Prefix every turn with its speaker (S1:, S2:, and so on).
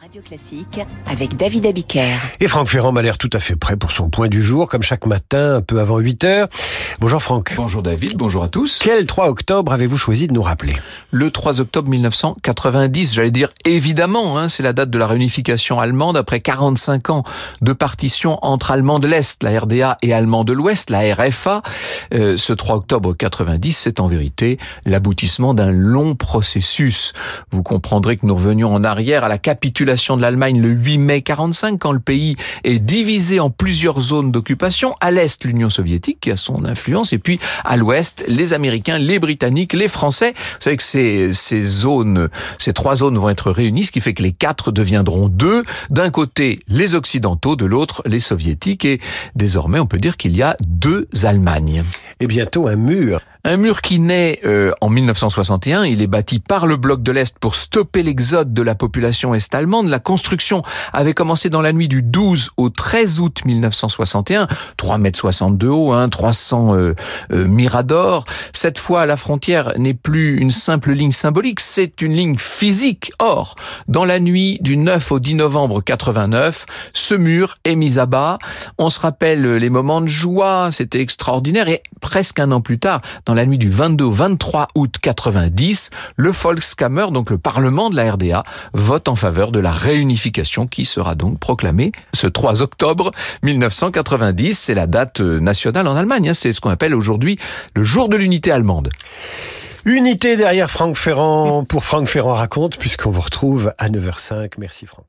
S1: Radio Classique avec David Abiker.
S2: Et Franck Ferrand m'a l'air tout à fait prêt pour son point du jour, comme chaque matin, un peu avant 8 heures. Bonjour Franck.
S3: Bonjour David, bonjour à tous.
S2: Quel 3 octobre avez-vous choisi de nous rappeler
S3: Le 3 octobre 1990, j'allais dire évidemment, hein, c'est la date de la réunification allemande après 45 ans de partition entre Allemands de l'Est, la RDA, et Allemands de l'Ouest, la RFA. Euh, ce 3 octobre 90, c'est en vérité l'aboutissement d'un long processus. Vous comprendrez que nous revenions en arrière à la capitulation de l'Allemagne le 8 mai 45, quand le pays est divisé en plusieurs zones d'occupation. À l'est, l'Union soviétique qui a son influence, et puis à l'ouest, les Américains, les Britanniques, les Français. Vous savez que ces, ces zones, ces trois zones vont être réunies, ce qui fait que les quatre deviendront deux. D'un côté, les Occidentaux, de l'autre, les Soviétiques, et désormais, on peut dire qu'il y a deux Allemagnes.
S2: Et bientôt un mur.
S3: Un mur qui naît euh, en 1961, il est bâti par le bloc de l'Est pour stopper l'exode de la population est-allemande. La construction avait commencé dans la nuit du 12 au 13 août 1961, 3 mètres 62 haut, hein, 300 euh, euh, miradors. Cette fois, la frontière n'est plus une simple ligne symbolique, c'est une ligne physique. Or, dans la nuit du 9 au 10 novembre 89, ce mur est mis à bas. On se rappelle les moments de joie, c'était extraordinaire et presque un an plus tard, la nuit du 22 au 23 août 90, le Volkskammer, donc le Parlement de la RDA, vote en faveur de la réunification qui sera donc proclamée ce 3 octobre 1990. C'est la date nationale en Allemagne. Hein. C'est ce qu'on appelle aujourd'hui le jour de l'unité allemande.
S2: Unité derrière Franck Ferrand pour Franck Ferrand raconte, puisqu'on vous retrouve à 9h05. Merci Franck.